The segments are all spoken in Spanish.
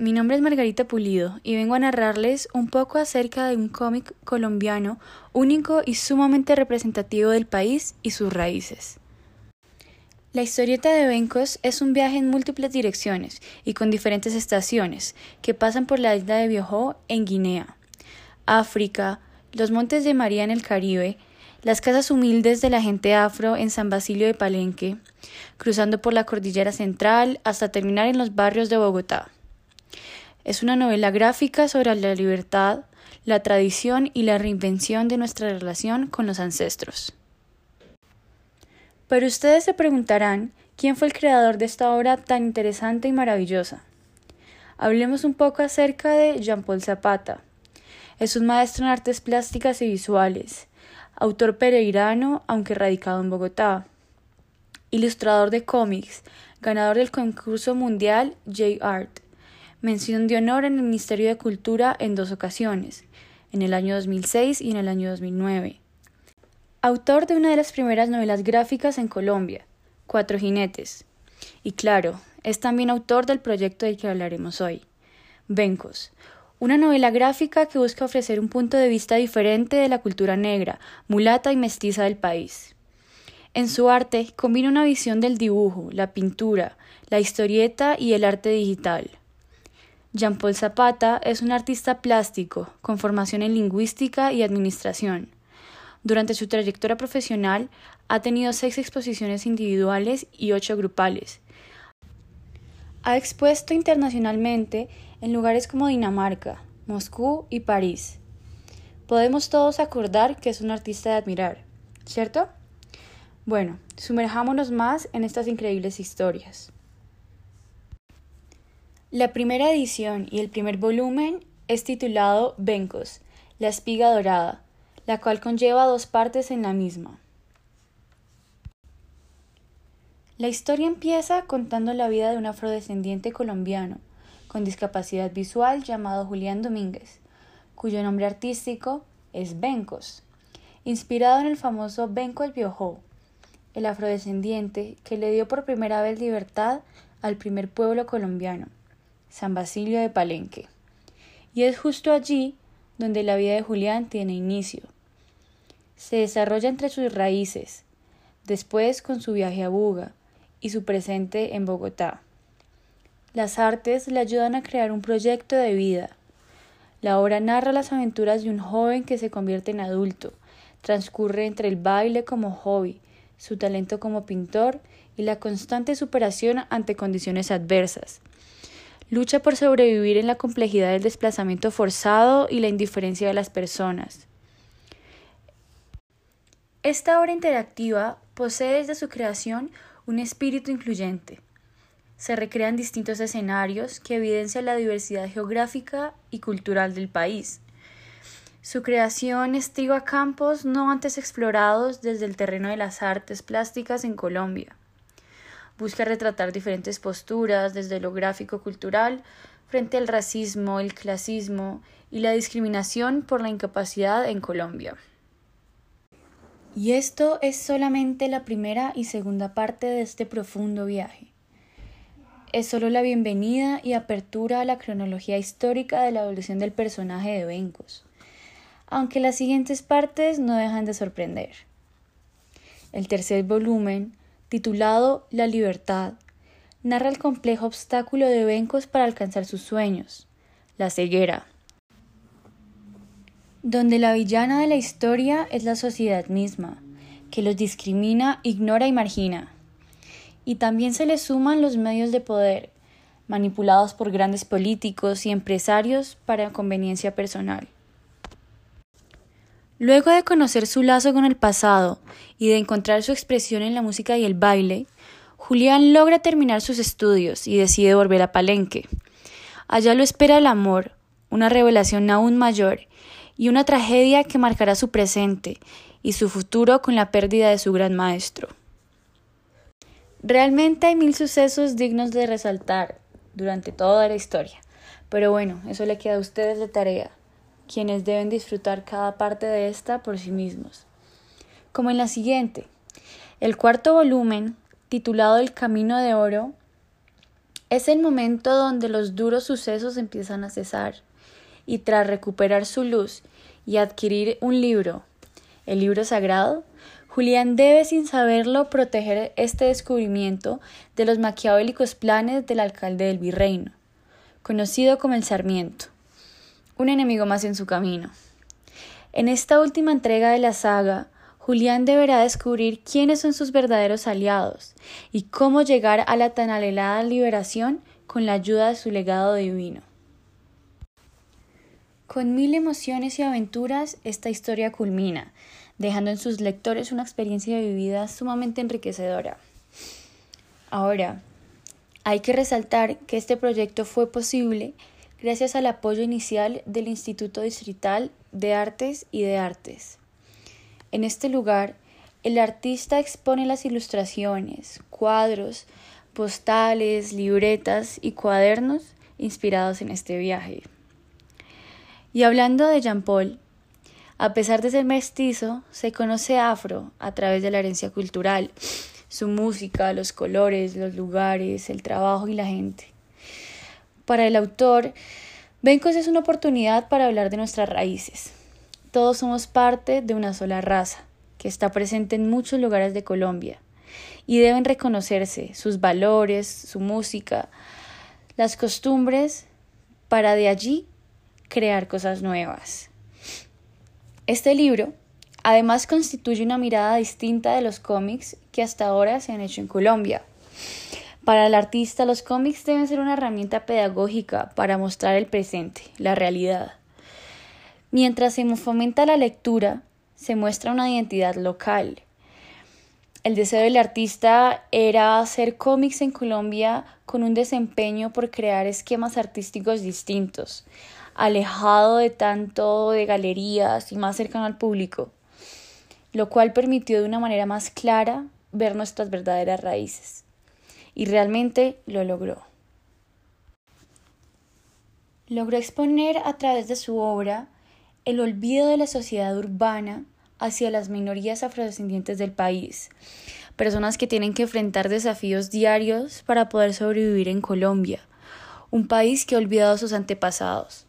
mi nombre es Margarita Pulido y vengo a narrarles un poco acerca de un cómic colombiano único y sumamente representativo del país y sus raíces. La historieta de Bencos es un viaje en múltiples direcciones y con diferentes estaciones que pasan por la isla de Biojó en Guinea, África, los montes de María en el Caribe, las casas humildes de la gente afro en San Basilio de Palenque, cruzando por la cordillera central hasta terminar en los barrios de Bogotá. Es una novela gráfica sobre la libertad, la tradición y la reinvención de nuestra relación con los ancestros. Pero ustedes se preguntarán quién fue el creador de esta obra tan interesante y maravillosa. Hablemos un poco acerca de Jean-Paul Zapata. Es un maestro en artes plásticas y visuales, autor peregrino aunque radicado en Bogotá, ilustrador de cómics, ganador del concurso mundial J-Art, mención de honor en el Ministerio de Cultura en dos ocasiones, en el año 2006 y en el año 2009 Autor de una de las primeras novelas gráficas en Colombia, Cuatro Jinetes. Y claro, es también autor del proyecto del que hablaremos hoy, Bencos, una novela gráfica que busca ofrecer un punto de vista diferente de la cultura negra, mulata y mestiza del país. En su arte combina una visión del dibujo, la pintura, la historieta y el arte digital. Jean-Paul Zapata es un artista plástico, con formación en lingüística y administración. Durante su trayectoria profesional ha tenido seis exposiciones individuales y ocho grupales. Ha expuesto internacionalmente en lugares como Dinamarca, Moscú y París. Podemos todos acordar que es un artista de admirar, ¿cierto? Bueno, sumerjámonos más en estas increíbles historias. La primera edición y el primer volumen es titulado Bencos, la espiga dorada, la cual conlleva dos partes en la misma. La historia empieza contando la vida de un afrodescendiente colombiano con discapacidad visual llamado Julián Domínguez, cuyo nombre artístico es Bencos, inspirado en el famoso Benco el Biojó, el afrodescendiente que le dio por primera vez libertad al primer pueblo colombiano, San Basilio de Palenque. Y es justo allí donde la vida de Julián tiene inicio se desarrolla entre sus raíces, después con su viaje a Buga y su presente en Bogotá. Las artes le ayudan a crear un proyecto de vida. La obra narra las aventuras de un joven que se convierte en adulto, transcurre entre el baile como hobby, su talento como pintor y la constante superación ante condiciones adversas. Lucha por sobrevivir en la complejidad del desplazamiento forzado y la indiferencia de las personas. Esta obra interactiva posee desde su creación un espíritu incluyente. Se recrean distintos escenarios que evidencian la diversidad geográfica y cultural del país. Su creación estriba campos no antes explorados desde el terreno de las artes plásticas en Colombia. Busca retratar diferentes posturas desde lo gráfico cultural frente al racismo, el clasismo y la discriminación por la incapacidad en Colombia. Y esto es solamente la primera y segunda parte de este profundo viaje. Es solo la bienvenida y apertura a la cronología histórica de la evolución del personaje de Bencos, aunque las siguientes partes no dejan de sorprender. El tercer volumen, titulado La libertad, narra el complejo obstáculo de Bencos para alcanzar sus sueños, la ceguera donde la villana de la historia es la sociedad misma, que los discrimina, ignora y margina. Y también se le suman los medios de poder, manipulados por grandes políticos y empresarios para conveniencia personal. Luego de conocer su lazo con el pasado y de encontrar su expresión en la música y el baile, Julián logra terminar sus estudios y decide volver a Palenque. Allá lo espera el amor, una revelación aún mayor y una tragedia que marcará su presente y su futuro con la pérdida de su gran maestro. Realmente hay mil sucesos dignos de resaltar durante toda la historia, pero bueno, eso le queda a ustedes de tarea, quienes deben disfrutar cada parte de esta por sí mismos. Como en la siguiente, el cuarto volumen, titulado El Camino de Oro, Es el momento donde los duros sucesos empiezan a cesar y tras recuperar su luz y adquirir un libro, el libro sagrado, Julián debe, sin saberlo, proteger este descubrimiento de los maquiavélicos planes del alcalde del virreino, conocido como el Sarmiento, un enemigo más en su camino. En esta última entrega de la saga, Julián deberá descubrir quiénes son sus verdaderos aliados y cómo llegar a la tan anhelada liberación con la ayuda de su legado divino. Con mil emociones y aventuras, esta historia culmina, dejando en sus lectores una experiencia vivida sumamente enriquecedora. Ahora, hay que resaltar que este proyecto fue posible gracias al apoyo inicial del Instituto Distrital de Artes y de Artes, en este lugar, el artista expone las ilustraciones, cuadros, postales, libretas y cuadernos inspirados en este viaje. Y hablando de Jean Paul, a pesar de ser mestizo, se conoce afro a través de la herencia cultural, su música, los colores, los lugares, el trabajo y la gente. Para el autor, Bencos es una oportunidad para hablar de nuestras raíces, todos somos parte de una sola raza, que está presente en muchos lugares de Colombia, y deben reconocerse sus valores, su música, las costumbres, para de allí crear cosas nuevas. Este libro además constituye una mirada distinta de los cómics que hasta ahora se han hecho en Colombia. Para el artista los cómics deben ser una herramienta pedagógica para mostrar el presente, la realidad. Mientras se fomenta la lectura, se muestra una identidad local. El deseo del artista era hacer cómics en Colombia con un desempeño por crear esquemas artísticos distintos, alejado de tanto de galerías y más cercano al público, lo cual permitió de una manera más clara ver nuestras verdaderas raíces. Y realmente lo logró. Logró exponer a través de su obra el olvido de la sociedad urbana hacia las minorías afrodescendientes del país, personas que tienen que enfrentar desafíos diarios para poder sobrevivir en Colombia, un país que ha olvidado a sus antepasados,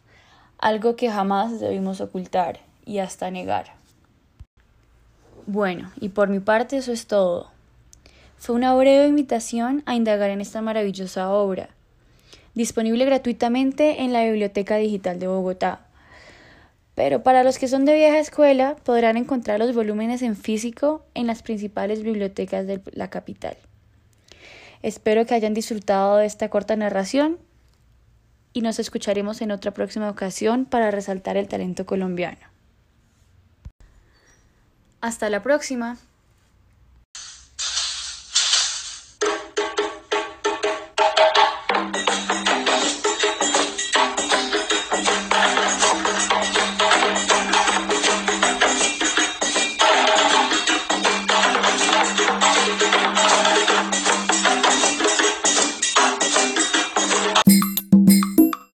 algo que jamás debimos ocultar y hasta negar. Bueno, y por mi parte eso es todo. Fue una breve invitación a indagar en esta maravillosa obra, disponible gratuitamente en la Biblioteca Digital de Bogotá pero para los que son de vieja escuela podrán encontrar los volúmenes en físico en las principales bibliotecas de la capital. Espero que hayan disfrutado de esta corta narración y nos escucharemos en otra próxima ocasión para resaltar el talento colombiano. Hasta la próxima.